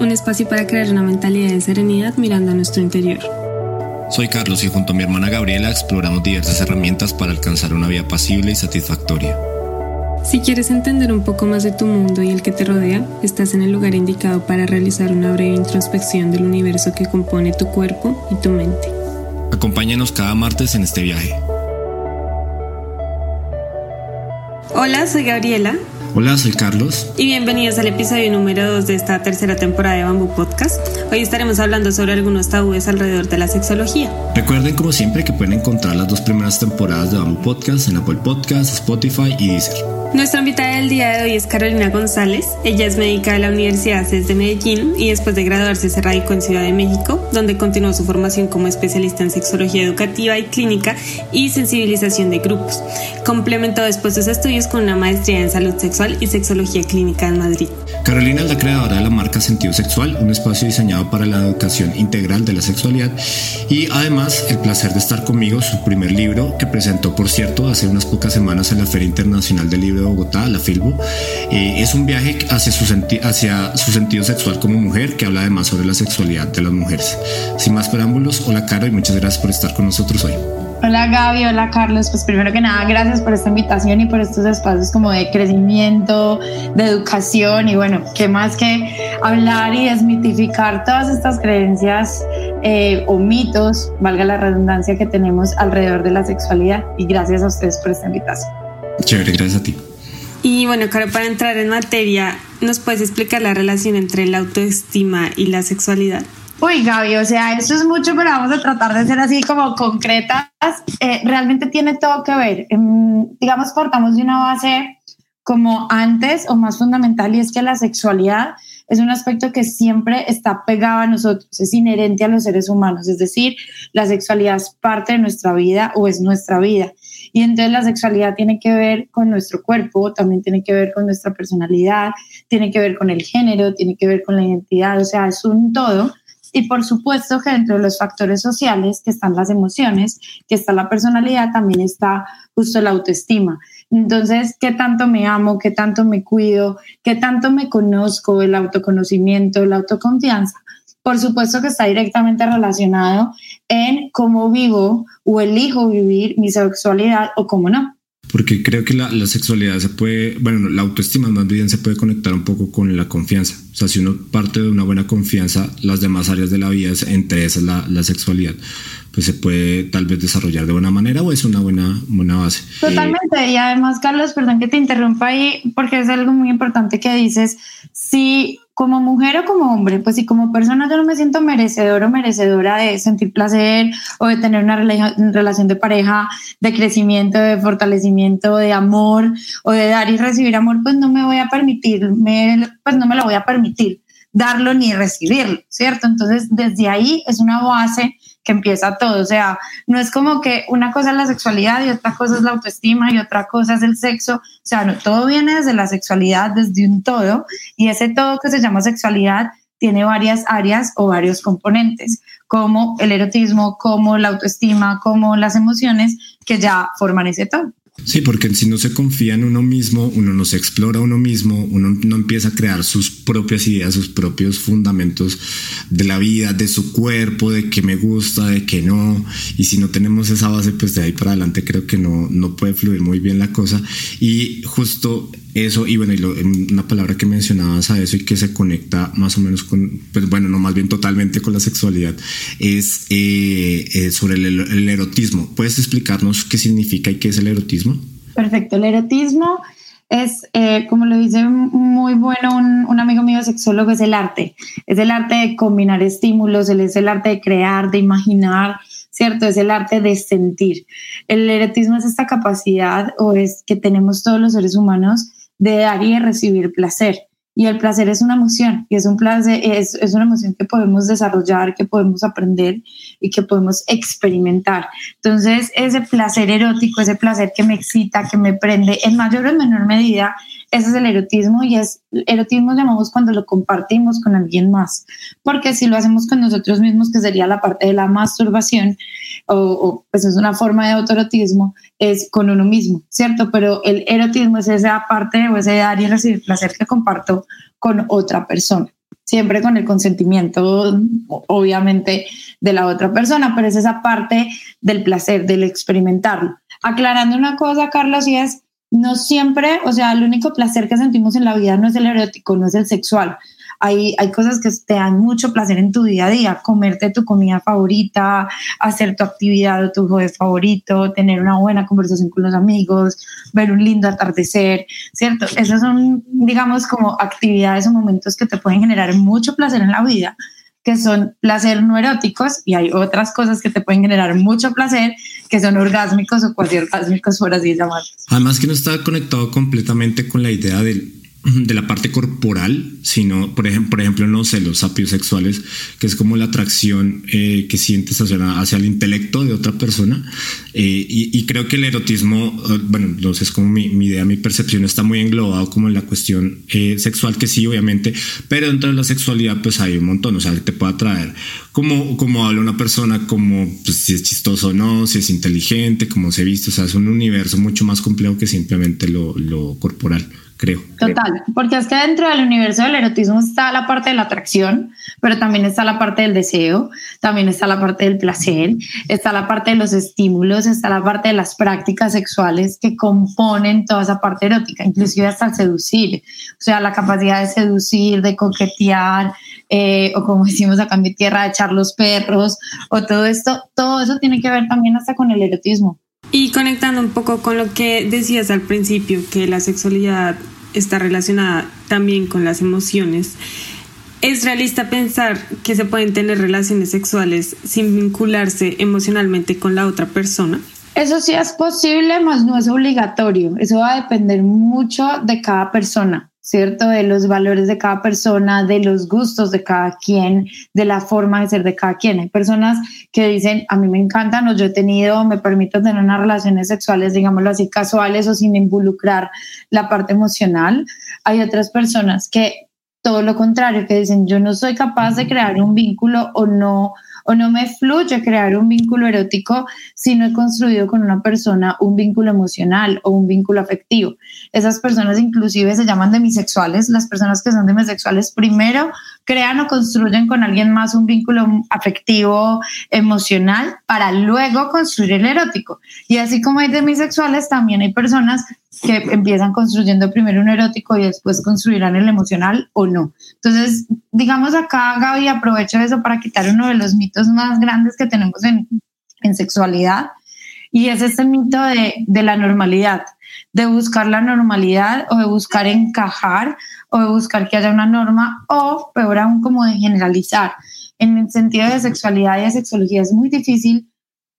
un espacio para crear una mentalidad de serenidad mirando a nuestro interior. Soy Carlos y junto a mi hermana Gabriela exploramos diversas herramientas para alcanzar una vida pasible y satisfactoria. Si quieres entender un poco más de tu mundo y el que te rodea, estás en el lugar indicado para realizar una breve introspección del universo que compone tu cuerpo y tu mente. Acompáñanos cada martes en este viaje. Hola, soy Gabriela. Hola, soy Carlos. Y bienvenidos al episodio número 2 de esta tercera temporada de Bamboo Podcast. Hoy estaremos hablando sobre algunos tabúes alrededor de la sexología. Recuerden, como siempre, que pueden encontrar las dos primeras temporadas de Bamboo Podcast en Apple Podcasts, Spotify y Deezer. Nuestra invitada del día de hoy es Carolina González. Ella es médica de la Universidad CES de Medellín y después de graduarse se radicó en Ciudad de México, donde continuó su formación como especialista en sexología educativa y clínica y sensibilización de grupos. Complementó después sus estudios con una maestría en salud sexual y sexología clínica en Madrid. Carolina es la creadora de la marca Sentido Sexual, un espacio diseñado para la educación integral de la sexualidad y además el placer de estar conmigo, su primer libro que presentó por cierto hace unas pocas semanas en la Feria Internacional del Libro de Bogotá, la Filbo. Eh, es un viaje hacia su, hacia su sentido sexual como mujer que habla además sobre la sexualidad de las mujeres. Sin más preámbulos, hola Caro y muchas gracias por estar con nosotros hoy. Hola Gaby, hola Carlos. Pues primero que nada, gracias por esta invitación y por estos espacios como de crecimiento, de educación y bueno, qué más que hablar y desmitificar todas estas creencias eh, o mitos, valga la redundancia, que tenemos alrededor de la sexualidad. Y gracias a ustedes por esta invitación. Chévere, gracias a ti. Y bueno, Caro, para entrar en materia, ¿nos puedes explicar la relación entre la autoestima y la sexualidad? Uy, Gaby, o sea, eso es mucho, pero vamos a tratar de ser así como concretas. Eh, realmente tiene todo que ver. Em, digamos, partamos de una base como antes o más fundamental y es que la sexualidad es un aspecto que siempre está pegado a nosotros, es inherente a los seres humanos, es decir, la sexualidad es parte de nuestra vida o es nuestra vida. Y entonces la sexualidad tiene que ver con nuestro cuerpo, también tiene que ver con nuestra personalidad, tiene que ver con el género, tiene que ver con la identidad, o sea, es un todo. Y por supuesto que dentro de los factores sociales que están las emociones, que está la personalidad, también está justo la autoestima. Entonces, ¿qué tanto me amo? ¿Qué tanto me cuido? ¿Qué tanto me conozco? El autoconocimiento, la autoconfianza. Por supuesto que está directamente relacionado en cómo vivo o elijo vivir mi sexualidad o cómo no porque creo que la, la, sexualidad se puede, bueno, la autoestima más bien se puede conectar un poco con la confianza. O sea, si uno parte de una buena confianza, las demás áreas de la vida, entre esas la, la sexualidad, pues se puede tal vez desarrollar de buena manera o es una buena, buena base. Totalmente. Y además, Carlos, perdón que te interrumpa ahí, porque es algo muy importante que dices. Si como mujer o como hombre, pues si como persona yo no me siento merecedor o merecedora de sentir placer o de tener una relación de pareja, de crecimiento, de fortalecimiento, de amor o de dar y recibir amor, pues no me voy a permitir, pues no me lo voy a permitir darlo ni recibirlo, ¿cierto? Entonces, desde ahí es una base que empieza todo. O sea, no es como que una cosa es la sexualidad y otra cosa es la autoestima y otra cosa es el sexo. O sea, no, todo viene desde la sexualidad, desde un todo. Y ese todo que se llama sexualidad tiene varias áreas o varios componentes, como el erotismo, como la autoestima, como las emociones que ya forman ese todo. Sí, porque si no se confía en uno mismo, uno no se explora a uno mismo, uno no empieza a crear sus propias ideas, sus propios fundamentos de la vida, de su cuerpo, de qué me gusta, de qué no. Y si no tenemos esa base, pues de ahí para adelante creo que no, no puede fluir muy bien la cosa. Y justo eso, y bueno, y una palabra que mencionabas a eso y que se conecta más o menos con, pues bueno, no más bien totalmente con la sexualidad, es eh, eh, sobre el, erotismo. ¿Puedes explicarnos qué significa y qué es el erotismo? Perfecto, el erotismo es, eh, como lo dice muy bueno un, un, amigo mío sexólogo, es el arte. Es el arte de combinar estímulos, es el arte de crear, de imaginar, ¿cierto? Es el arte de sentir. El erotismo es esta capacidad o es que tenemos todos los seres humanos de dar y de recibir placer. Y el placer es una emoción y es un placer, es, es una emoción que podemos desarrollar, que podemos aprender y que podemos experimentar. Entonces, ese placer erótico, ese placer que me excita, que me prende, en mayor o menor medida, ese es el erotismo y es erotismo llamamos cuando lo compartimos con alguien más, porque si lo hacemos con nosotros mismos, que sería la parte de la masturbación, o, pues es una forma de autoerotismo, es con uno mismo, ¿cierto? Pero el erotismo es esa parte o ese dar y recibir placer que comparto con otra persona siempre con el consentimiento, obviamente, de la otra persona, pero es esa parte del placer, del experimentarlo. Aclarando una cosa, Carlos, y es, no siempre, o sea, el único placer que sentimos en la vida no es el erótico, no es el sexual. Hay, hay cosas que te dan mucho placer en tu día a día, comerte tu comida favorita, hacer tu actividad o tu juego favorito, tener una buena conversación con los amigos, ver un lindo atardecer, ¿cierto? Esas son, digamos, como actividades o momentos que te pueden generar mucho placer en la vida que son placer no eróticos y hay otras cosas que te pueden generar mucho placer que son orgásmicos o cuasi orgásmicos, por así llamarlos. Además que no está conectado completamente con la idea del de la parte corporal, sino, por ejemplo, por ejemplo no sé, los sapios sexuales, que es como la atracción eh, que sientes hacia, el intelecto de otra persona. Eh, y, creo que el erotismo, eh, bueno, no sé, es como mi, idea, mi percepción está muy englobado como en la cuestión sexual, que sí, obviamente, pero dentro de la sexualidad, pues hay un montón, o sea, que te puede atraer como, como habla una persona, como pues, si es chistoso o no, si es inteligente, cómo se viste, o sea, es un universo mucho más complejo que simplemente lo, lo corporal creo. Total, porque es que dentro del universo del erotismo está la parte de la atracción, pero también está la parte del deseo, también está la parte del placer, está la parte de los estímulos, está la parte de las prácticas sexuales que componen toda esa parte erótica, inclusive hasta seducir, o sea, la capacidad de seducir, de coquetear, eh, o como decimos acá en mi tierra, de echar los perros, o todo esto, todo eso tiene que ver también hasta con el erotismo. Y conectando un poco con lo que decías al principio, que la sexualidad está relacionada también con las emociones, ¿es realista pensar que se pueden tener relaciones sexuales sin vincularse emocionalmente con la otra persona? Eso sí es posible, mas no es obligatorio. Eso va a depender mucho de cada persona. ¿Cierto? De los valores de cada persona, de los gustos de cada quien, de la forma de ser de cada quien. Hay personas que dicen, a mí me encantan o yo he tenido, me permito tener unas relaciones sexuales, digámoslo así, casuales o sin involucrar la parte emocional. Hay otras personas que todo lo contrario, que dicen, yo no soy capaz de crear un vínculo o no o no me fluye crear un vínculo erótico si no he construido con una persona un vínculo emocional o un vínculo afectivo. Esas personas inclusive se llaman demisexuales. Las personas que son demisexuales primero crean o construyen con alguien más un vínculo afectivo, emocional, para luego construir el erótico. Y así como hay demisexuales, también hay personas que empiezan construyendo primero un erótico y después construirán el emocional o no. Entonces, digamos acá, Gaby, aprovecho eso para quitar uno de los mitos más grandes que tenemos en, en sexualidad y es este mito de, de la normalidad, de buscar la normalidad o de buscar encajar o de buscar que haya una norma o peor aún como de generalizar. En el sentido de sexualidad y de sexología es muy difícil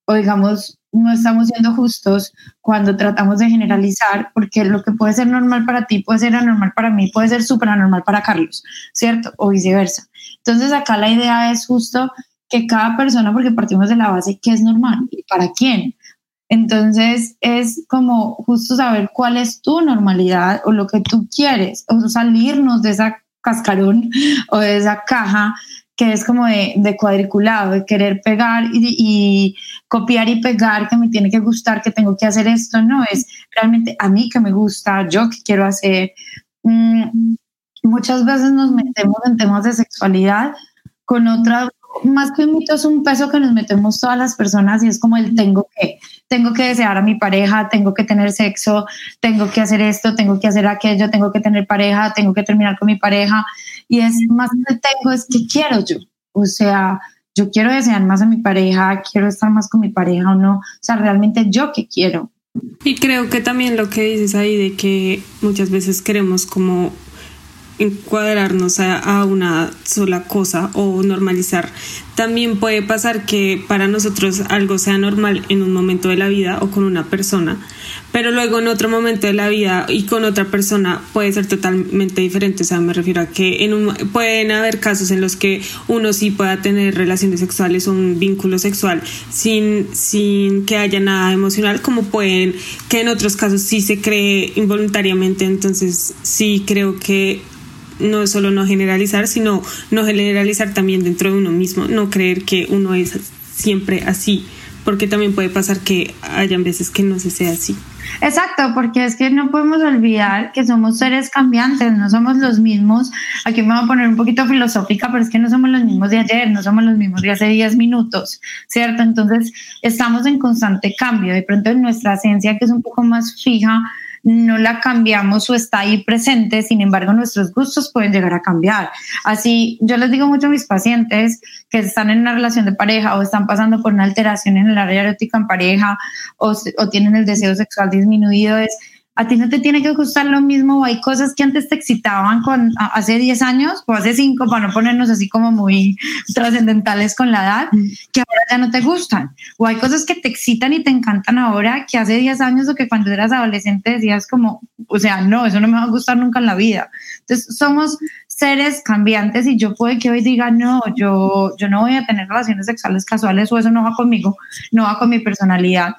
o digamos no estamos siendo justos cuando tratamos de generalizar, porque lo que puede ser normal para ti puede ser anormal para mí, puede ser súper anormal para Carlos, ¿cierto? O viceversa. Entonces acá la idea es justo que cada persona, porque partimos de la base que es normal y para quién. Entonces es como justo saber cuál es tu normalidad o lo que tú quieres, o salirnos de esa cascarón o de esa caja que es como de, de cuadriculado, de querer pegar y, copiar y pegar, que me tiene que gustar, que tengo que hacer esto, no, es realmente a mí que me gusta, yo que quiero hacer. Mm, muchas veces nos metemos en temas de sexualidad con otra, más que un mito, es un peso que nos metemos todas las personas y es como el tengo que, tengo que desear a mi pareja, tengo que tener sexo, tengo que hacer esto, tengo que hacer aquello, tengo que tener pareja, tengo que terminar con mi pareja y es más que tengo, es que quiero yo. O sea, yo quiero desear más a mi pareja, quiero estar más con mi pareja o no. O sea, realmente yo que quiero. Y creo que también lo que dices ahí de que muchas veces queremos como encuadrarnos a, una sola cosa o normalizar. También puede pasar que para nosotros algo sea normal en un momento de la vida o con una persona, pero luego en otro momento de la vida y con otra persona puede ser totalmente diferente. O sea, me refiero a que en un, pueden haber casos en los que uno sí pueda tener relaciones sexuales o un vínculo sexual sin, sin que haya nada emocional, como pueden que en otros casos sí se cree involuntariamente. Entonces, sí creo que no solo no generalizar, sino no generalizar también dentro de uno mismo, no creer que uno es siempre así, porque también puede pasar que hayan veces que no se sea así. Exacto, porque es que no podemos olvidar que somos seres cambiantes, no somos los mismos. Aquí me voy a poner un poquito filosófica, pero es que no somos los mismos de ayer, no somos los mismos de hace 10 minutos, ¿cierto? Entonces, estamos en constante cambio. De pronto, en nuestra esencia, que es un poco más fija, no la cambiamos o está ahí presente, sin embargo nuestros gustos pueden llegar a cambiar. Así, yo les digo mucho a mis pacientes que están en una relación de pareja o están pasando por una alteración en el área erótica en pareja o, o tienen el deseo sexual disminuido, es a ti no te tiene que gustar lo mismo o hay cosas que antes te excitaban con hace 10 años o hace 5 para no ponernos así como muy trascendentales con la edad mm. que ahora ya no te gustan o hay cosas que te excitan y te encantan ahora que hace 10 años o que cuando eras adolescente decías como, o sea, no, eso no me va a gustar nunca en la vida. Entonces somos seres cambiantes y yo puede que hoy diga, no, yo, yo no voy a tener relaciones sexuales casuales o eso no va conmigo, no va con mi personalidad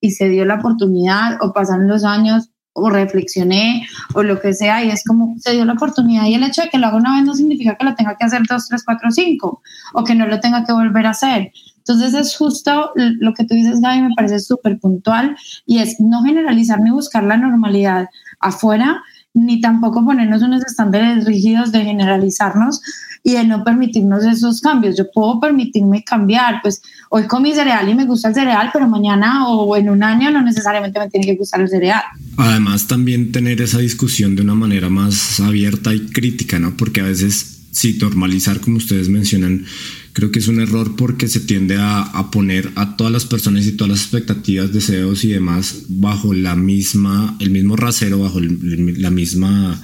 y se dio la oportunidad o pasaron los años o reflexioné o lo que sea y es como se dio la oportunidad y el hecho de que lo haga una vez no significa que lo tenga que hacer dos, tres, cuatro, cinco o que no lo tenga que volver a hacer. Entonces es justo lo que tú dices, Gaby, me parece súper puntual y es no generalizar ni buscar la normalidad afuera, ni tampoco ponernos unos estándares rígidos de generalizarnos y de no permitirnos esos cambios. Yo puedo permitirme cambiar, pues hoy comí cereal y me gusta el cereal, pero mañana o en un año no necesariamente me tiene que gustar el cereal. Además, también tener esa discusión de una manera más abierta y crítica, ¿no? Porque a veces, sí, normalizar, como ustedes mencionan, creo que es un error porque se tiende a, poner a todas las personas y todas las expectativas, deseos y demás bajo la misma, el mismo rasero, bajo la misma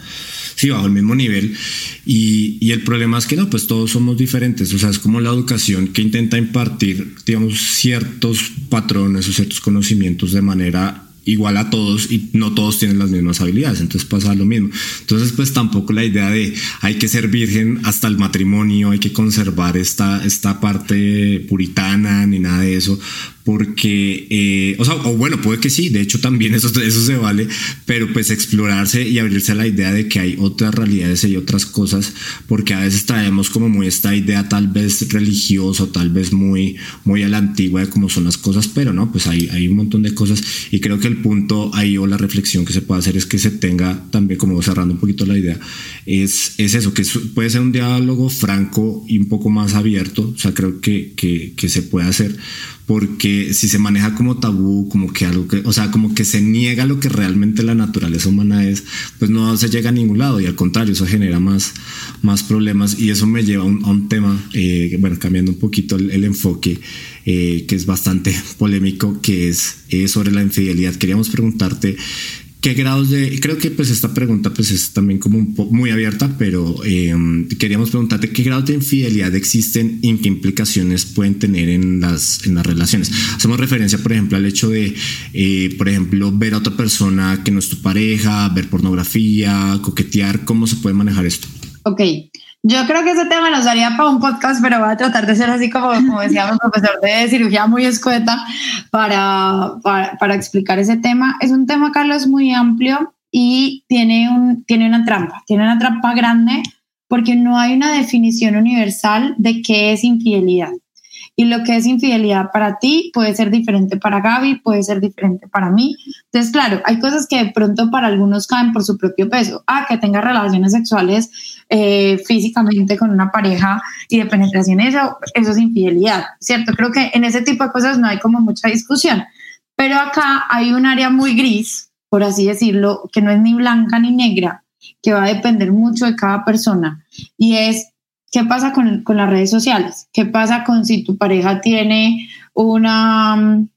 sí, bajo el mismo nivel. Y, y, el problema es que no, pues todos somos diferentes. O sea, es como la educación que intenta impartir, digamos, ciertos patrones o ciertos conocimientos de manera igual a todos y no todos tienen las mismas habilidades, entonces pasa lo mismo. Entonces, pues tampoco la idea de hay que ser virgen hasta el matrimonio, hay que conservar esta, esta parte puritana ni nada de eso, porque, eh, o sea, o bueno, puede que sí, de hecho también eso, eso se vale, pero pues explorarse y abrirse a la idea de que hay otras realidades y otras cosas, porque a veces traemos como muy esta idea tal vez religiosa, tal vez muy, muy a la antigua de cómo son las cosas, pero no, pues hay, hay un montón de cosas y creo que el punto ahí o la reflexión que se puede hacer es que se tenga también, como cerrando un poquito la idea, es, es eso, que puede ser un diálogo franco y un poco más abierto, o sea, creo que, que, que se puede hacer porque si se maneja como tabú, como que algo que, o sea, como que se niega lo que realmente la naturaleza humana es, pues no se llega a ningún lado y al contrario, eso genera más, más problemas y eso me lleva a un, tema, eh, bueno, cambiando un poquito el, enfoque, eh, que es bastante polémico, que es eh, sobre la infidelidad. Queríamos preguntarte ¿Qué grados de.? Creo que pues esta pregunta pues es también como un muy abierta, pero em, queríamos preguntarte qué grados de infidelidad existen y qué implicaciones pueden tener en las, en las relaciones. Hacemos referencia, por ejemplo, al hecho de, eh, por ejemplo, ver a otra persona que no es tu pareja, ver pornografía, coquetear. ¿Cómo se puede manejar esto? Ok, yo creo que ese tema nos daría para un podcast, pero voy a tratar de ser así como, como decíamos, profesor de cirugía muy escueta para, para, para, explicar ese tema. Es un tema, Carlos, muy amplio y tiene, un, tiene una trampa, tiene una trampa grande porque no hay una definición universal de qué es infidelidad. Y lo que es infidelidad para ti puede ser diferente para Gaby, puede ser diferente para mí. Entonces, claro, hay cosas que de pronto para algunos caen por su propio peso. Ah, que tenga relaciones sexuales eh, físicamente con una pareja y de penetración, eso, eso es infidelidad, ¿cierto? Creo que en ese tipo de cosas no hay como mucha discusión. Pero acá hay un área muy gris, por así decirlo, que no es ni blanca ni negra, que va a depender mucho de cada persona. Y es ¿Qué pasa con, con, las redes sociales? ¿Qué pasa con si tu pareja tiene una, mm,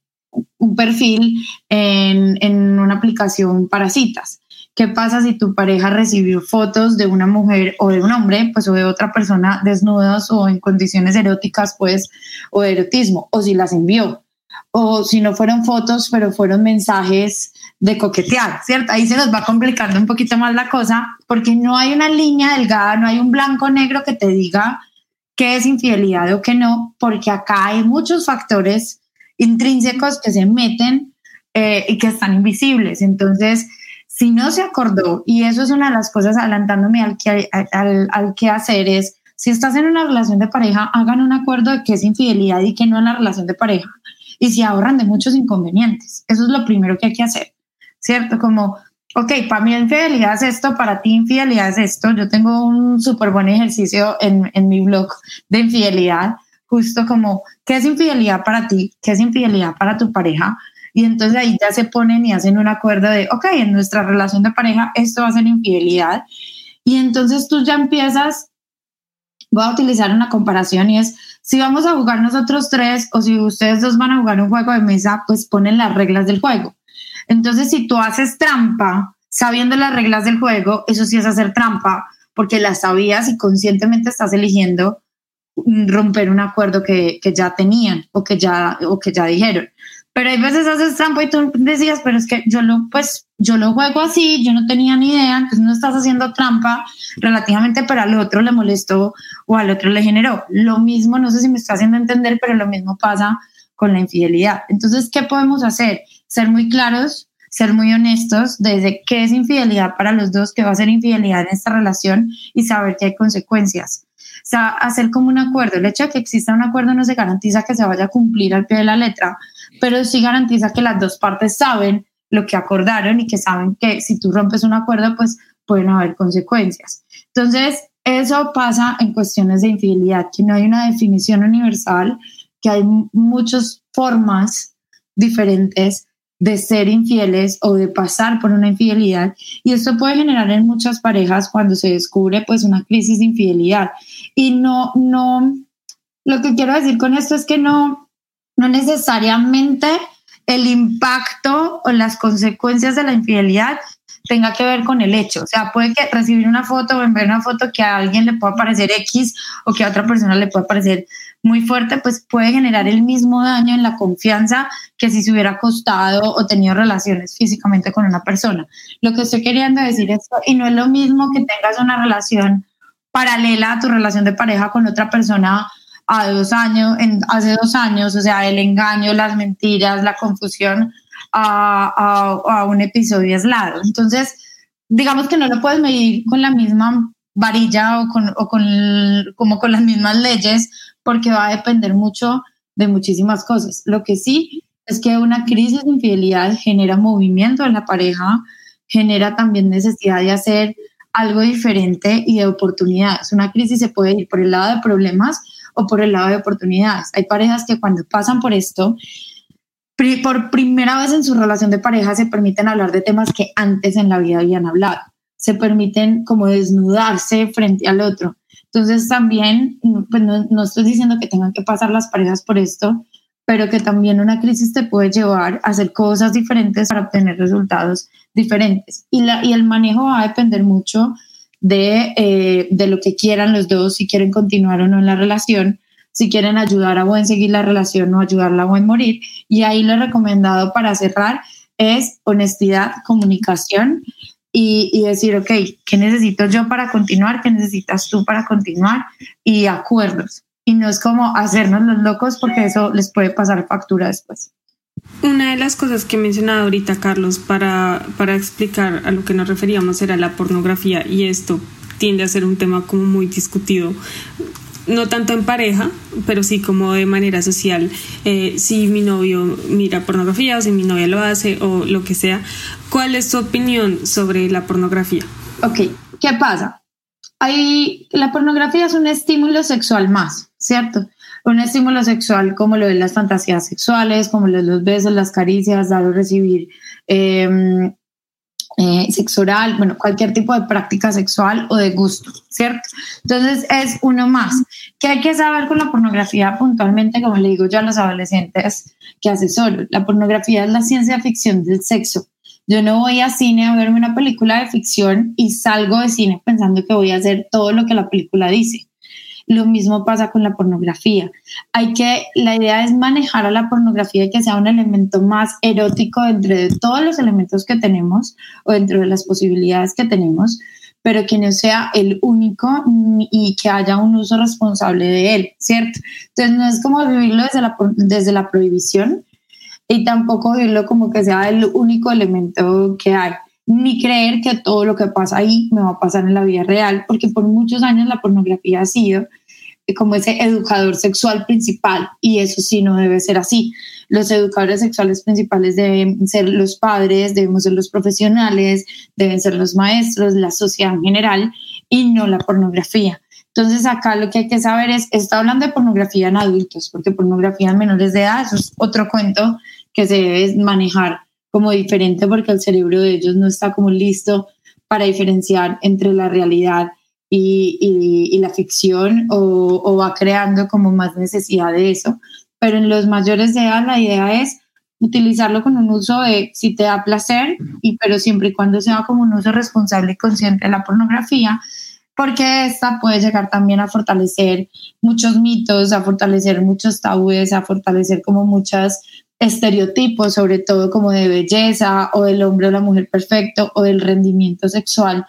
un perfil en, en una aplicación para citas? ¿Qué pasa si tu pareja recibió fotos de una mujer o de un hombre, pues o de otra persona desnudas o en condiciones eróticas, pues, o de erotismo, o si las envió? O si no fueron fotos, pero fueron mensajes de coquetear, ¿cierto? Ahí se nos va complicando un poquito más la cosa porque no hay una línea delgada, no hay un blanco negro que te diga qué es infidelidad o qué no, porque acá hay muchos factores intrínsecos que se meten eh, y que están invisibles. Entonces, si no se acordó, y eso es una de las cosas adelantándome al que, al, que hacer, es si estás en una relación de pareja, hagan un acuerdo de qué es infidelidad y qué no en la relación de pareja. Y se ahorran de muchos inconvenientes. Eso es lo primero que hay que hacer, ¿cierto? Como, ok, para mí infidelidad es esto, para ti infidelidad es esto. Yo tengo un súper buen ejercicio en, en mi blog de infidelidad, justo como, ¿qué es infidelidad para ti? ¿Qué es infidelidad para tu pareja? Y entonces ahí ya se ponen y hacen un acuerdo de, ok, en nuestra relación de pareja esto va a ser infidelidad. Y entonces tú ya empiezas, voy a utilizar una comparación y es, si vamos a jugar nosotros tres o si ustedes dos van a jugar un juego de mesa, pues ponen las reglas del juego. Entonces, si tú haces trampa sabiendo las reglas del juego, eso sí es hacer trampa, porque las sabías y conscientemente estás eligiendo romper un acuerdo que, que ya tenían o que ya, o que ya dijeron. Pero hay veces haces trampa y tú decías, pero es que yo lo, pues, yo lo juego así, yo no tenía ni idea, entonces no estás haciendo trampa relativamente, pero al otro le molestó o al otro le generó. Lo mismo, no sé si me está haciendo entender, pero lo mismo pasa con la infidelidad. Entonces, ¿qué podemos hacer? Ser muy claros, ser muy honestos desde qué es infidelidad para los dos, qué va a ser infidelidad en esta relación y saber que hay consecuencias. O sea, hacer como un acuerdo. El hecho de que exista un acuerdo no se garantiza que se vaya a cumplir al pie de la letra, pero sí garantiza que las dos partes saben lo que acordaron y que saben que si tú rompes un acuerdo, pues pueden haber consecuencias. Entonces, eso pasa en cuestiones de infidelidad, que no hay una definición universal, que hay muchas formas diferentes de ser infieles o de pasar por una infidelidad y esto puede generar en muchas parejas cuando se descubre pues una crisis de infidelidad y no no lo que quiero decir con esto es que no no necesariamente el impacto o las consecuencias de la infidelidad tenga que ver con el hecho. O sea, puede que recibir una foto o enviar una foto que a alguien le pueda parecer X o que a otra persona le pueda parecer muy fuerte, pues puede generar el mismo daño en la confianza que si se hubiera acostado o tenido relaciones físicamente con una persona. Lo que estoy queriendo decir es, y no es lo mismo que tengas una relación paralela a tu relación de pareja con otra persona a dos años, en, hace dos años, o sea, el engaño, las mentiras, la confusión a, a, un episodio aislado. Entonces, digamos que no lo puedes medir con la misma varilla o con, o con como con las mismas leyes, porque va a depender mucho de muchísimas cosas. Lo que sí es que una crisis de infidelidad genera movimiento en la pareja, genera también necesidad de hacer algo diferente y de oportunidades. Una crisis se puede ir por el lado de problemas o por el lado de oportunidades. Hay parejas que cuando pasan por esto, por primera vez en su relación de pareja se permiten hablar de temas que antes en la vida habían hablado. Se permiten como desnudarse frente al otro. Entonces también, pues no, no estoy diciendo que tengan que pasar las parejas por esto, pero que también una crisis te puede llevar a hacer cosas diferentes para obtener resultados diferentes. Y, la, y el manejo va a depender mucho de, eh, de lo que quieran los dos, si quieren continuar o no en la relación, si quieren ayudar a buen seguir la relación o ayudarla a buen morir. Y ahí lo recomendado para cerrar es honestidad, comunicación y, y, decir, ok, ¿qué necesito yo para continuar? ¿Qué necesitas tú para continuar? Y acuerdos. Y no es como hacernos los locos porque eso les puede pasar factura después. Una de las cosas que he mencionado ahorita, Carlos, para, para explicar a lo que nos referíamos era la pornografía y esto tiende a ser un tema como muy discutido no tanto en pareja, pero sí como de manera social. Eh, si mi novio mira pornografía o si mi novia lo hace o lo que sea, ¿cuál es tu opinión sobre la pornografía? Ok, ¿qué pasa? Hay, la pornografía es un estímulo sexual más, ¿cierto? Un estímulo sexual como lo de las fantasías sexuales, como lo de los besos, las caricias, dar o recibir em, eh, sexo oral, bueno, cualquier tipo de práctica sexual o de gusto, ¿cierto? Entonces es uno más. ¿Qué hay que saber con la pornografía puntualmente? Como le digo yo a los adolescentes que asesoro, la pornografía es la ciencia ficción del sexo. Yo no voy a cine a verme una película de ficción y salgo de cine pensando que voy a hacer todo lo que la película dice Lo mismo pasa con la pornografía. Hay que, la idea es manejar a la pornografía y que sea un elemento más erótico entre todos los elementos que tenemos o dentro de las posibilidades que tenemos, pero que no sea el único y que haya un uso responsable de él, ¿cierto? Entonces no es como vivirlo desde la, desde la prohibición y tampoco vivirlo como que sea el único elemento que hay ni creer que todo lo que pasa ahí me va a pasar en la vida real, porque por muchos años la pornografía ha sido como ese educador sexual principal y eso sí no debe ser así. Los educadores sexuales principales deben ser los padres, debemos ser los profesionales, deben ser los maestros, la sociedad en general y no la pornografía. Entonces acá lo que hay que saber es, está hablando de pornografía en adultos, porque pornografía en menores de edad, es otro cuento que se debe manejar como diferente porque el cerebro de ellos no está como listo para diferenciar entre la realidad y, la ficción o, va creando como más necesidad de eso. Pero en los mayores de edad la idea es utilizarlo con un uso de si te da placer, y, pero siempre y cuando sea como un uso responsable y consciente de la pornografía, porque esta puede llegar también a fortalecer muchos mitos, a fortalecer muchos tabúes, a fortalecer como muchas estereotipos, sobre todo como de belleza o del hombre o la mujer perfecto o del rendimiento sexual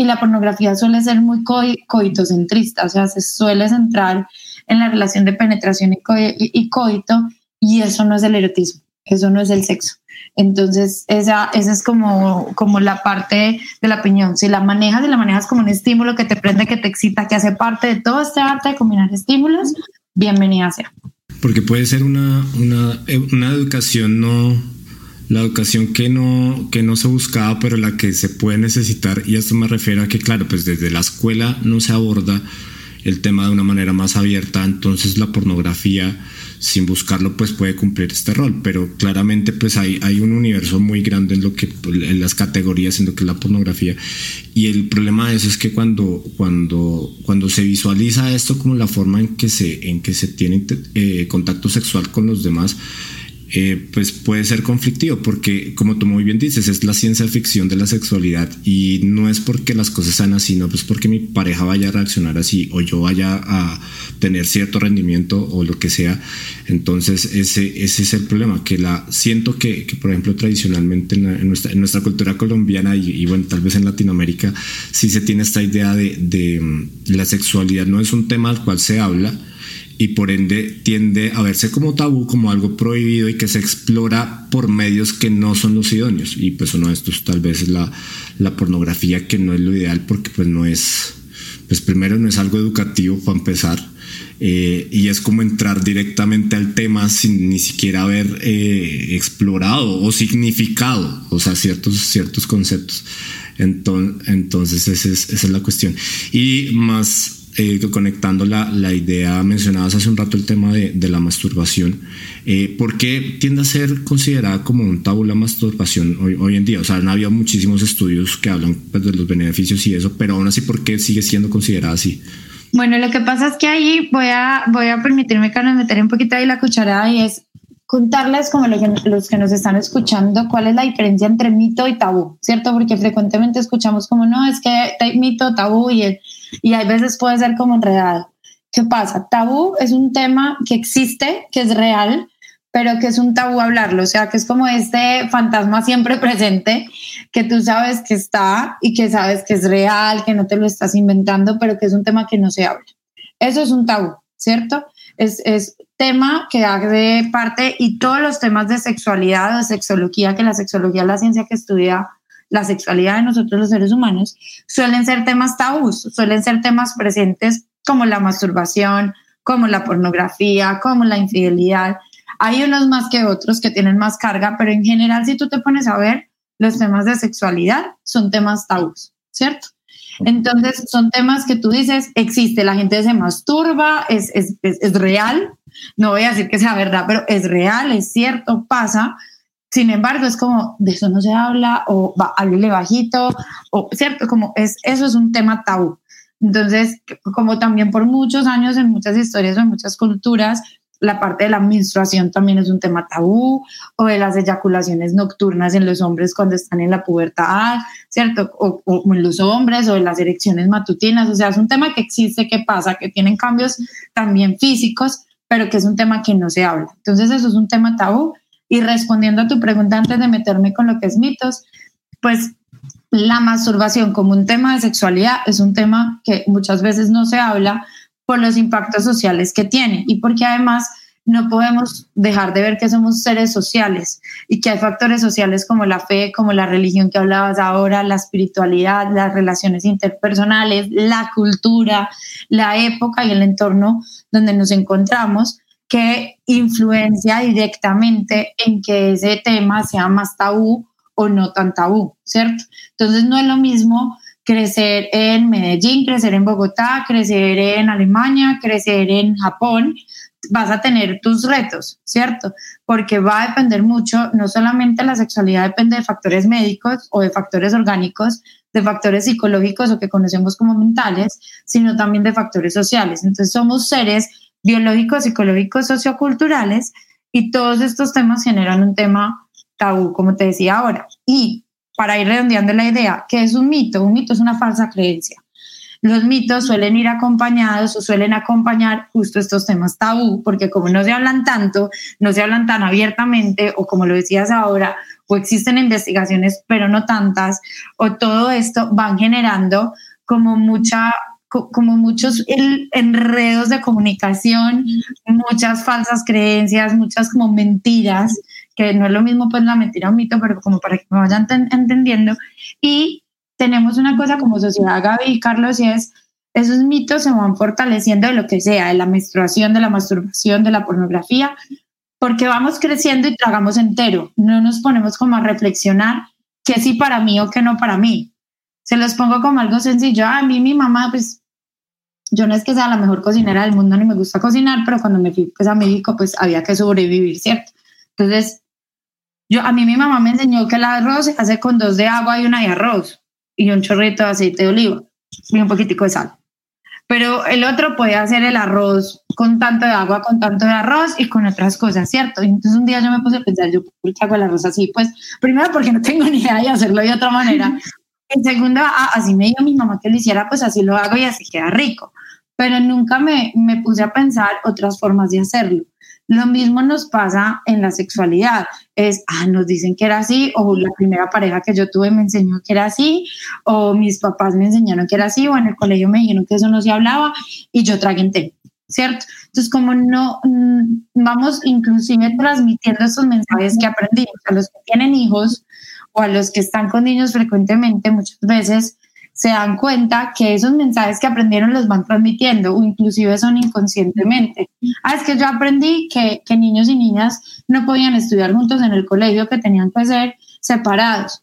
y la pornografía suele ser muy coitocentrista, o sea, se suele centrar en la relación de penetración y, coito y eso no es el erotismo, eso no es el sexo. Entonces, esa, esa es como, como la parte de la opinión. Si la manejas y la manejas como un estímulo que te prende, que te excita, que hace parte de todo este arte de combinar estímulos, bienvenida sea. Porque puede ser una, una, una educación no la educación que no, que no se buscaba, pero la que se puede necesitar, y esto me refiero a que, claro, pues desde la escuela no se aborda el tema de una manera más abierta, entonces la pornografía, sin buscarlo, pues puede cumplir este rol, pero claramente pues hay, hay un universo muy grande en lo que, en las categorías, en lo que es la pornografía, y el problema de eso es que cuando, cuando, cuando se visualiza esto como la forma en que se, en que se tiene eh, contacto sexual con los demás, eh, pues puede ser conflictivo porque como tú muy bien dices es la ciencia ficción de la sexualidad y no es porque las cosas sean así no pues porque mi pareja vaya a reaccionar así o yo vaya a tener cierto rendimiento o lo que sea entonces ese, ese es el problema que la siento que, por ejemplo tradicionalmente en, nuestra, en, nuestra, cultura colombiana y, bueno tal vez en Latinoamérica sí se tiene esta idea de, de mm, la sexualidad no es un tema al cual se habla y por ende tiende a verse como tabú, como algo prohibido y que se explora por medios que no son los idóneos. Y pues uno de estos tal vez es la, la pornografía, que no es lo ideal porque pues no es, pues primero no es algo educativo para empezar. Eh, y es como entrar directamente al tema sin ni siquiera haber eh, explorado o significado, o sea, ciertos, ciertos conceptos. Entonces, esa es, esa es la cuestión. Y más eh, conectando la, la, idea, mencionabas hace un rato el tema de, de la masturbación, eh, ¿por qué tiende a ser considerada como un tabú la masturbación hoy, hoy en día? O sea, han habido muchísimos estudios que hablan pues, de los beneficios y eso, pero aún así, ¿por qué sigue siendo considerada así? Bueno, lo que pasa es que ahí voy a, voy a permitirme nos meter un poquito ahí la cucharada y es contarles como los que, los que nos están escuchando cuál es la diferencia entre mito y tabú, ¿cierto? Porque frecuentemente escuchamos como, no, es que mito, tabú y el y hay veces puede ser como enredado. ¿Qué pasa? Tabú es un tema que existe, que es real, pero que es un tabú hablarlo, o sea, que es como este fantasma siempre presente, que tú sabes que está y que sabes que es real, que no te lo estás inventando, pero que es un tema que no se habla. Eso es un tabú, ¿cierto? Es, es tema que hace parte y todos los temas de sexualidad o sexología, que la sexología es la ciencia que estudia la sexualidad de nosotros los seres humanos, suelen ser temas tabús, suelen ser temas presentes como la masturbación, como la pornografía, como la infidelidad. Hay unos más que otros que tienen más carga, pero en general si tú te pones a ver, los temas de sexualidad son temas tabús, ¿cierto? Entonces son temas que tú dices, existe, la gente se masturba, es, es, es real, no voy a decir que sea verdad, pero es real, es cierto, pasa, sin embargo, es como de eso no se habla o va, háblele bajito o cierto, como es eso es un tema tabú. Entonces, como también por muchos años en muchas historias o en muchas culturas la parte de la menstruación también es un tema tabú, o de las eyaculaciones nocturnas en los hombres cuando están en la pubertad, ¿cierto? O, o, en los hombres, o de las erecciones matutinas, o sea, es un tema que existe, que pasa, que tienen cambios también físicos, pero que es un tema que no se habla. Entonces, eso es un tema tabú. Y respondiendo a tu pregunta antes de meterme con lo que es mitos, pues la masturbación como un tema de sexualidad es un tema que muchas veces no se habla por los impactos sociales que tiene y porque además no podemos dejar de ver que somos seres sociales y que hay factores sociales como la fe, como la religión que hablabas ahora, la espiritualidad, las relaciones interpersonales, la cultura, la época y el entorno donde nos encontramos que influencia directamente en que ese tema sea más tabú o no tan tabú, ¿cierto? Entonces no es lo mismo crecer en Medellín, crecer en Bogotá, crecer en Alemania, crecer en Japón, vas a tener tus retos, ¿cierto? Porque va a depender mucho, no solamente la sexualidad depende de factores médicos o de factores orgánicos, de factores psicológicos o que conocemos como mentales, sino también de factores sociales. Entonces somos seres biológicos, psicológicos, socioculturales y todos estos temas generan un tema tabú, como te decía ahora. Y para ir redondeando la idea, ¿qué es un mito? Un mito es una falsa creencia. Los mitos suelen ir acompañados o suelen acompañar justo estos temas tabú, porque como no se hablan tanto, no se hablan tan abiertamente, o como lo decías ahora, o existen investigaciones, pero no tantas, o todo esto van generando como mucha como muchos enredos de comunicación, muchas falsas creencias, muchas como mentiras que no es lo mismo pues la mentira o mito, pero como para que me vayan entendiendo. Y tenemos una cosa como sociedad, Gaby y Carlos, y es, esos mitos se van fortaleciendo de lo que sea, de la menstruación, de la masturbación, de la pornografía, porque vamos creciendo y tragamos entero. No nos ponemos como a reflexionar qué sí para mí o qué no para mí. Se los pongo como algo sencillo. A mí mi mamá, pues, yo no es que sea la mejor cocinera del mundo ni me gusta cocinar, pero cuando me fui pues, a México, pues había que sobrevivir, ¿cierto? Entonces, yo, a mí mi mamá me enseñó que el arroz se hace con dos de agua y una de arroz y un chorrito de aceite de oliva y un poquitico de sal. Pero el otro puede hacer el arroz con tanto de agua, con tanto de arroz y con otras cosas, ¿cierto? Y entonces un día yo me puse a pensar, yo, ¿por qué hago el arroz así? Pues primero porque no tengo ni idea de hacerlo de otra manera. En segundo, así me dijo mi mamá que lo hiciera, pues así lo hago y así queda rico. Pero nunca me, me puse a pensar otras formas de hacerlo. Lo mismo nos pasa en la sexualidad. Es, ah, nos dicen que era así, o la primera pareja que yo tuve me enseñó que era así, o mis papás me enseñaron que era así, o en el colegio me dijeron que eso no se hablaba y yo tragué ¿cierto? Entonces, como no mm, vamos inclusive transmitiendo esos mensajes que aprendimos a los que tienen hijos o a los que están con niños frecuentemente, muchas veces se dan cuenta que esos mensajes que aprendieron los van transmitiendo o inclusive son inconscientemente. Ah, es que yo aprendí que, que niños y niñas no podían estudiar juntos en el colegio, que tenían que ser separados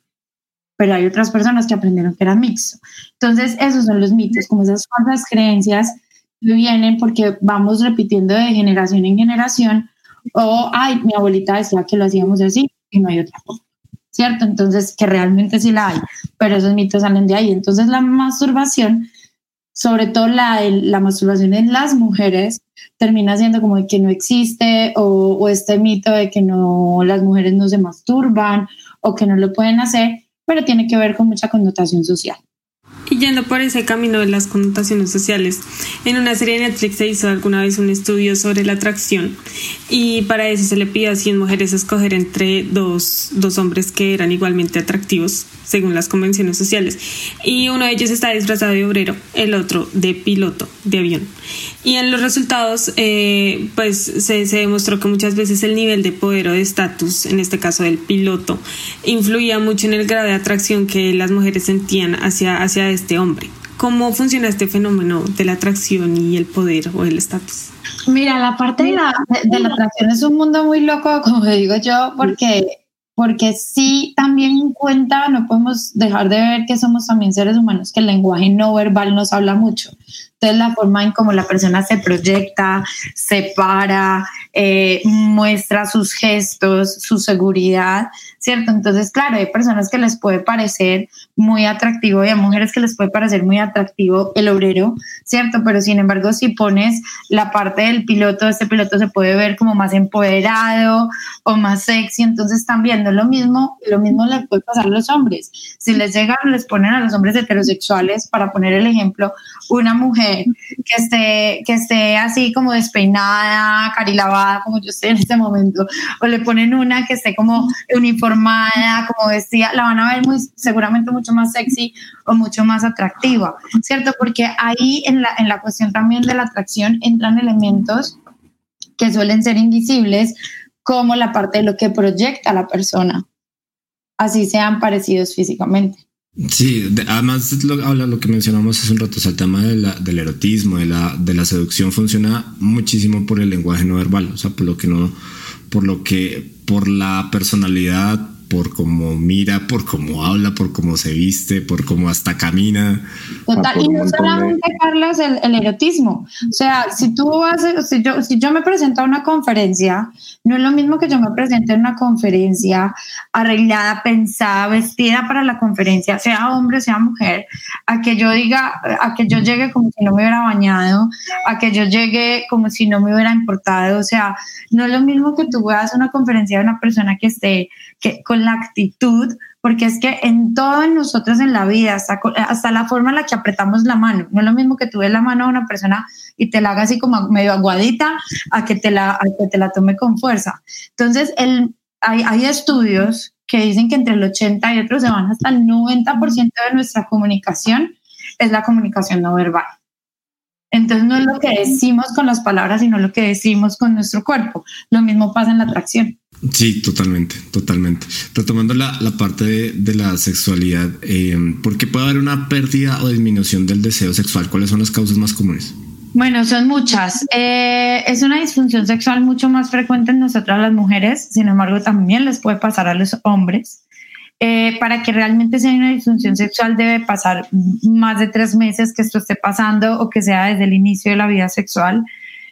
pero hay otras personas que aprendieron que era mixto. Entonces, esos son los mitos, como esas falsas creencias que vienen porque vamos repitiendo de generación en generación, o, ay, mi abuelita decía que lo hacíamos así y no hay otra forma. ¿Cierto? Entonces, que realmente sí la hay, pero esos mitos salen de ahí. Entonces, la masturbación, sobre todo la, la masturbación en las mujeres, termina siendo como de que no existe o, o este mito de que no, las mujeres no se masturban o que no lo pueden hacer, pero tiene que ver con mucha connotación social. Y yendo por ese camino de las connotaciones sociales, en una serie de Netflix se hizo alguna vez un estudio sobre la atracción y para eso se le pidió a 100 mujeres escoger entre dos, dos hombres que eran igualmente atractivos según las convenciones sociales. Y uno de ellos está disfrazado de obrero, el otro de piloto de avión. Y en los resultados, eh, pues se, se, demostró que muchas veces el nivel de poder o de estatus, en este caso del piloto, influía mucho en el grado de atracción que las mujeres sentían hacia, hacia este hombre. ¿Cómo funciona este fenómeno de la atracción y el poder o el estatus? Mira, la parte de la, de la atracción es un mundo muy loco, como digo yo, porque porque sí también en cuenta no podemos dejar de ver que somos también seres humanos, que el lenguaje no verbal nos habla mucho. Entonces la forma en cómo la persona se proyecta, se para, eh, muestra sus gestos, su seguridad, ¿cierto? Entonces, claro, hay personas que les puede parecer muy atractivo y a mujeres que les puede parecer muy atractivo el obrero, ¿cierto? Pero sin embargo, si pones la parte del piloto, este piloto se puede ver como más empoderado o más sexy, entonces también no es lo mismo, lo mismo le puede pasar a los hombres. Si les llegan, les ponen a los hombres heterosexuales, para poner el ejemplo, una mujer que esté, que esté así como despeinada, carilavada, como yo estoy en este momento, o le ponen una que esté como uniformada, como vestida, la van a ver muy, seguramente mucho más sexy o mucho más atractiva, ¿cierto? Porque ahí en la, en la cuestión también de la atracción entran elementos que suelen ser invisibles, como la parte de lo que proyecta la persona, así sean parecidos físicamente. Sí, además lo, habla lo que mencionamos hace un rato, el tema del erotismo, de la, de la seducción funciona muchísimo por el lenguaje no verbal, o sea, por lo que no, por lo que, por la personalidad por cómo mira, por cómo habla, por cómo se viste, por cómo hasta camina. Total, y no solamente, Carlos, el, erotismo. O sea, si tú haces, si yo, si yo me presento a una conferencia, no es lo mismo que yo me presente en una conferencia arreglada, pensada, vestida para la conferencia, sea hombre, sea mujer, a que yo diga, a que yo llegue como si no me hubiera bañado, a que yo llegue como si no me hubiera importado. O sea, no es lo mismo que tú veas una conferencia de una persona que esté que, con la actitud, porque es que en todo nosotros en la vida, hasta, hasta la forma en la que apretamos la mano, no es lo mismo que tú ves la mano a una persona y te la haga así como medio aguadita a que te la, que te la tome con fuerza. Entonces, el, hay, hay estudios que dicen que entre el 80 y otros se van hasta el 90% de nuestra comunicación es la comunicación no verbal. Entonces no es lo que decimos con las palabras, sino lo que decimos con nuestro cuerpo. Lo mismo pasa en la atracción. Sí, totalmente, totalmente. Retomando la, la parte de, de, la sexualidad, eh, ¿por qué puede haber una pérdida o disminución del deseo sexual? ¿Cuáles son las causas más comunes? Bueno, son muchas. Eh, es una disfunción sexual mucho más frecuente en nosotras las mujeres, sin embargo también les puede pasar a los hombres. Eh, para que realmente sea una disfunción sexual debe pasar más de tres meses que esto esté pasando o que sea desde el inicio de la vida sexual.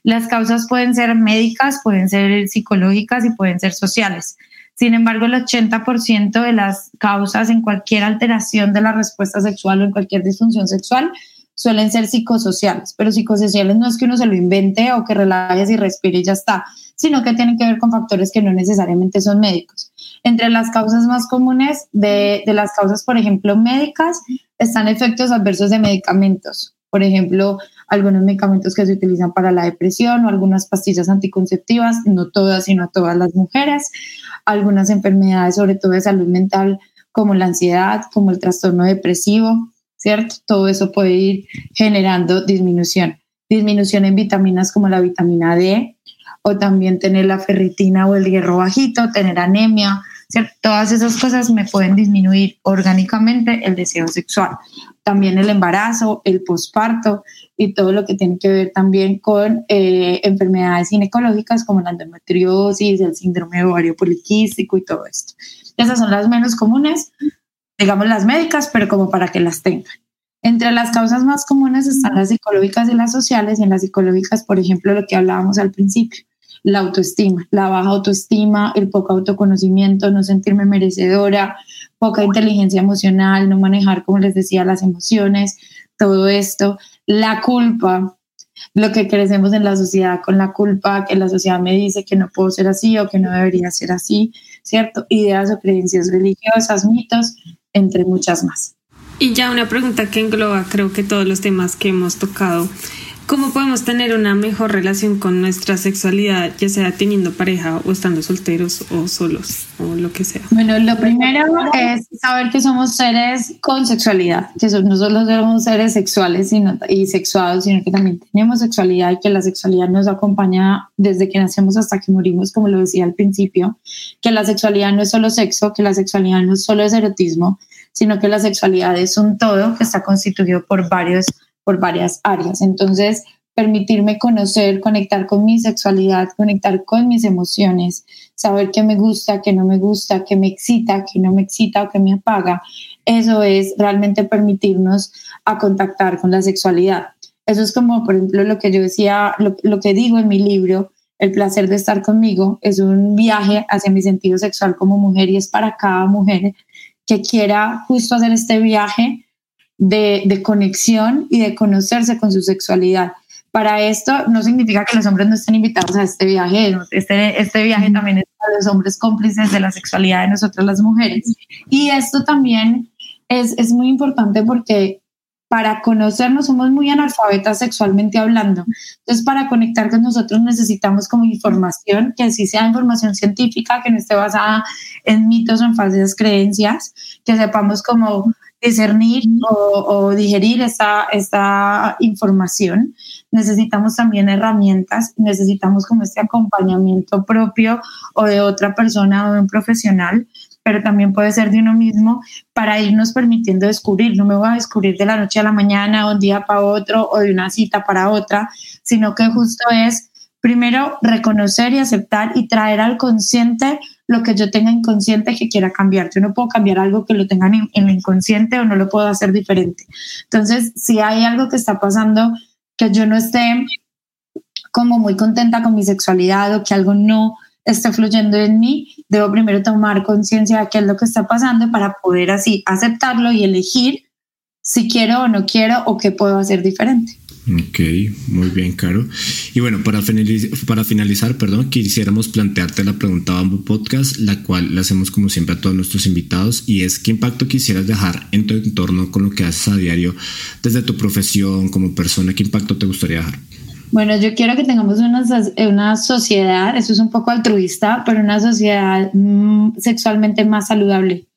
Las causas pueden ser médicas, pueden ser psicológicas y pueden ser sociales. Sin embargo, el 80% de las causas en cualquier alteración de la respuesta sexual o en cualquier disfunción sexual suelen ser psicosociales, pero psicosociales no es que uno se lo invente o que relajes y respire y ya está, sino que tienen que ver con factores que no necesariamente son médicos. Entre las causas más comunes de, de las causas, por ejemplo, médicas, están efectos adversos de medicamentos. Por ejemplo, algunos medicamentos que se utilizan para la depresión o algunas pastillas anticonceptivas, no todas, sino todas las mujeres, algunas enfermedades, sobre todo de salud mental, como la ansiedad, como el trastorno depresivo, ¿cierto? Todo eso puede ir generando disminución. Disminución en vitaminas como la vitamina D, o también tener la ferritina o el hierro bajito, tener anemia, ¿cierto? Todas esas cosas me pueden disminuir orgánicamente el deseo sexual. También el embarazo, el posparto, y todo lo que tiene que ver también con eh, enfermedades ginecológicas como la endometriosis, el síndrome ovario poliquístico y todo esto. Esas son las menos comunes, digamos las médicas, pero como para que las tengan. Entre las causas más comunes están las psicológicas y las sociales, y en las psicológicas, por ejemplo, lo que hablábamos al principio, la autoestima, la baja autoestima, el poco autoconocimiento, no sentirme merecedora, poca inteligencia emocional, no manejar, como les decía, las emociones, todo esto, la culpa, lo que crecemos en la sociedad con la culpa, que la sociedad me dice que no puedo ser así o que no debería ser así, ¿cierto? Ideas o creencias religiosas, mitos, entre muchas más. Y ya una pregunta que engloba creo que todos los temas que hemos tocado ¿Cómo podemos tener una mejor relación con nuestra sexualidad, ya sea teniendo pareja o estando solteros o solos o lo que sea? Bueno, lo primero es saber que somos seres con sexualidad, que no solo somos seres sexuales sino, y sexuados, sino que también tenemos sexualidad y que la sexualidad nos acompaña desde que nacemos hasta que morimos, como lo decía al principio, que la sexualidad no es solo sexo, que la sexualidad no solo es erotismo, sino que la sexualidad es un todo que está constituido por varios por varias áreas. Entonces, permitirme conocer, conectar con mi sexualidad, conectar con mis emociones, saber qué me gusta, qué no me gusta, qué me excita, qué no me excita o qué me apaga. Eso es realmente permitirnos a contactar con la sexualidad. Eso es como, por ejemplo, lo que yo decía, lo, lo que digo en mi libro, el placer de estar conmigo es un viaje hacia mi sentido sexual como mujer y es para cada mujer que quiera justo hacer este viaje de, de, conexión y de conocerse con su sexualidad. Para esto no significa que los hombres no estén invitados a este viaje, este, este viaje también es para los hombres cómplices de la sexualidad de nosotras las mujeres. Y esto también es, es muy importante porque para conocernos somos muy analfabetas sexualmente hablando. Entonces, para conectar con nosotros necesitamos como información, que así sea información científica, que no esté basada en mitos o en falsas creencias, que sepamos cómo discernir o, o, digerir esta, esta información. Necesitamos también herramientas, necesitamos como este acompañamiento propio o de otra persona o de un profesional pero también puede ser de uno mismo para irnos permitiendo descubrir. No me voy a descubrir de la noche a la mañana, o un día para otro o de una cita para otra, sino que justo es primero reconocer y aceptar y traer al consciente lo que yo tenga inconsciente que quiera cambiar. Yo no puedo cambiar algo que lo tengan en, en, inconsciente o no lo puedo hacer diferente. Entonces, si hay algo que está pasando que yo no esté como muy contenta con mi sexualidad o que algo no esté fluyendo en mí, debo primero tomar conciencia de qué es lo que está pasando para poder así aceptarlo y elegir si quiero o no quiero o qué puedo hacer diferente. Ok, muy bien, Caro. Y bueno, para finalizar, perdón, quisiéramos plantearte la pregunta Bamboo Podcast, la cual la hacemos como siempre a todos nuestros invitados, y es ¿qué impacto quisieras dejar en tu entorno con lo que haces a diario, desde tu profesión como persona? ¿Qué impacto te gustaría dejar? Bueno, yo quiero que tengamos una, una sociedad, eso es un poco altruista, pero una sociedad mm, sexualmente más saludable,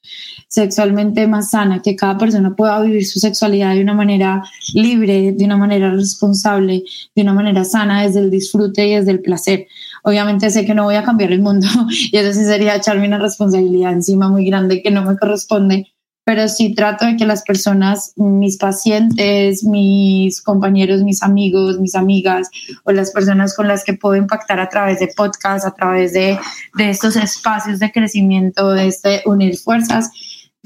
sexualmente más sana, que cada persona pueda vivir su sexualidad de una manera libre, de una manera responsable, de una manera sana, desde el disfrute y desde el placer. Obviamente sé que no voy a cambiar el mundo y eso sí sería echarme una responsabilidad encima muy grande que no me corresponde, pero sí trato de que las personas, mis pacientes, mis compañeros, mis amigos, mis amigas o las personas con las que puedo impactar a través de podcast, a través de, de estos espacios de crecimiento, de este unir fuerzas,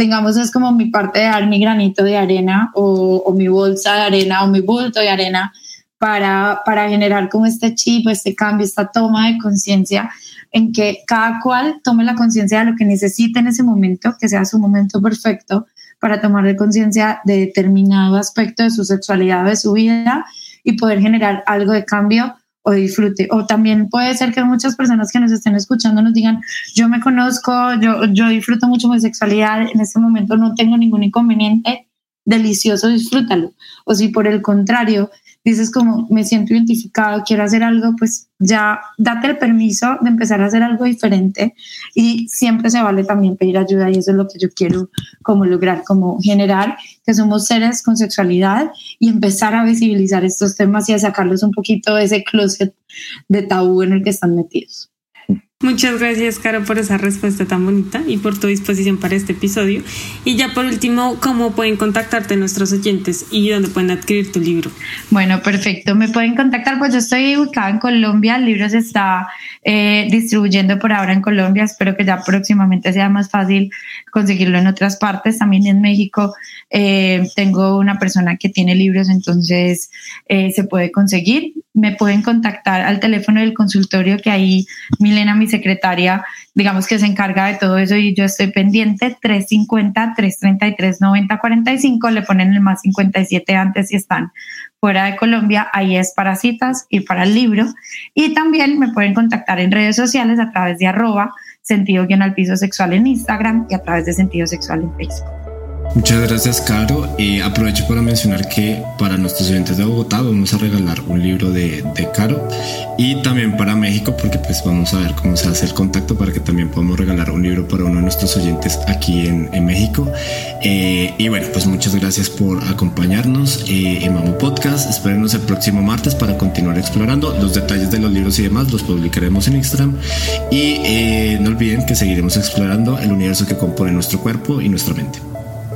digamos, es como mi parte de dar mi granito de arena o, mi bolsa de arena o mi bulto de arena para, para generar como este chip, este cambio, esta toma de conciencia en que cada cual tome la conciencia de lo que necesita en ese momento, que sea su momento perfecto para tomar conciencia de determinado aspecto de su sexualidad de su vida y poder generar algo de cambio o disfrute. O también puede ser que muchas personas que nos estén escuchando nos digan, yo me conozco, yo, yo disfruto mucho mi sexualidad, en este momento no tengo ningún inconveniente, delicioso, disfrútalo. O si por el contrario dices como me siento identificado, quiero hacer algo, pues ya date el permiso de empezar a hacer algo diferente y siempre se vale también pedir ayuda y eso es lo que yo quiero como lograr, como generar que somos seres con sexualidad y empezar a visibilizar estos temas y a sacarlos un poquito de ese closet de tabú en el que están metidos. Muchas gracias, Caro, por esa respuesta tan bonita y por tu disposición para este episodio. Y ya por último, ¿cómo pueden contactarte nuestros oyentes y dónde pueden adquirir tu libro? Bueno, perfecto. Me pueden contactar, pues yo estoy ubicada en Colombia. El libro se está eh, distribuyendo por ahora en Colombia. Espero que ya próximamente sea más fácil conseguirlo en otras partes. También en México eh, tengo una persona que tiene libros, entonces eh, se puede conseguir. Me pueden contactar al teléfono del consultorio que ahí Milena, mi secretaria, digamos que se encarga de todo eso y yo estoy pendiente. 350-333-9045. Le ponen el más 57 antes si están fuera de Colombia, ahí es para citas y para el libro. Y también me pueden contactar en redes sociales a través de arroba sentido guion al piso sexual en Instagram y a través de sentido sexual en Facebook. Muchas gracias, Caro. Eh, aprovecho para mencionar que para nuestros oyentes de Bogotá vamos a regalar un libro de, de, Caro y también para México porque pues vamos a ver cómo se hace el contacto para que también podamos regalar un libro para uno de nuestros oyentes aquí en, en México. Eh, y bueno, pues muchas gracias por acompañarnos eh, en Mamo Podcast. Espérenos el próximo martes para continuar explorando los detalles de los libros y demás. Los publicaremos en Instagram y eh, no olviden que seguiremos explorando el universo que compone nuestro cuerpo y nuestra mente.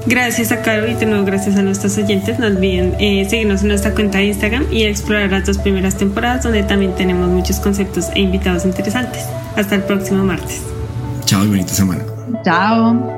Gracias a Caro y de nuevo gracias a nuestros oyentes. No olviden eh, seguirnos en nuestra cuenta de Instagram y explorar las dos primeras temporadas donde también tenemos muchos conceptos e invitados interesantes. Hasta el próximo martes. Chao y bonita semana. Chao.